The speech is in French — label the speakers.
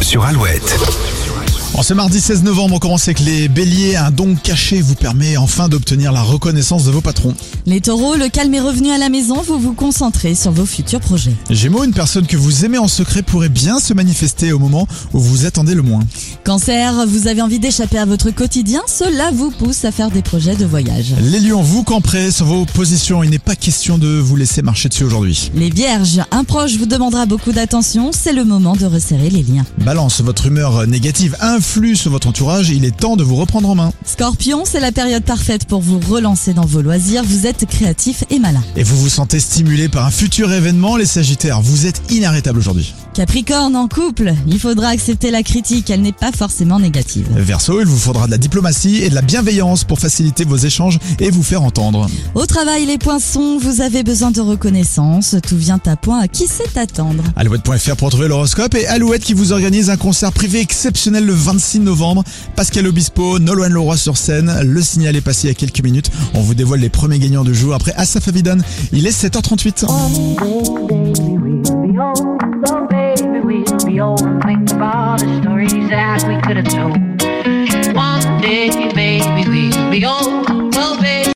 Speaker 1: Sur Alouette.
Speaker 2: En ce mardi 16 novembre, on commence avec les béliers. Un don caché vous permet enfin d'obtenir la reconnaissance de vos patrons.
Speaker 3: Les taureaux, le calme est revenu à la maison, vous vous concentrez sur vos futurs projets.
Speaker 2: Gémeaux, une personne que vous aimez en secret pourrait bien se manifester au moment où vous attendez le moins.
Speaker 3: Cancer, vous avez envie d'échapper à votre quotidien, cela vous pousse à faire des projets de voyage.
Speaker 2: Les lions, vous camperez sur vos positions. Il n'est pas question de vous laisser marcher dessus aujourd'hui.
Speaker 3: Les vierges, un proche vous demandera beaucoup d'attention, c'est le moment de resserrer les liens.
Speaker 2: Balance, votre humeur négative influe sur votre entourage. Il est temps de vous reprendre en main.
Speaker 3: Scorpion, c'est la période parfaite pour vous relancer dans vos loisirs, vous êtes créatif et malin.
Speaker 2: Et vous vous sentez stimulé par un futur événement. Les sagittaires, vous êtes inarrêtable aujourd'hui.
Speaker 3: Capricorne, en couple, il faudra accepter la critique, elle n'est pas forcément négative.
Speaker 2: Verseau, il vous faudra de la diplomatie et de la bienveillance pour faciliter vos échanges et vous faire entendre.
Speaker 3: Au travail, les poinçons, vous avez besoin de reconnaissance, tout vient à point à qui sait attendre.
Speaker 2: Alouette.fr pour trouver l'horoscope et Alouette qui vous organise un concert privé exceptionnel le 26 novembre. Pascal Obispo, Nolwenn Leroy sur scène. Le signal est passé il y a quelques minutes. On vous dévoile les premiers gagnants du jour après Asaf Avidan. Il est 7h38.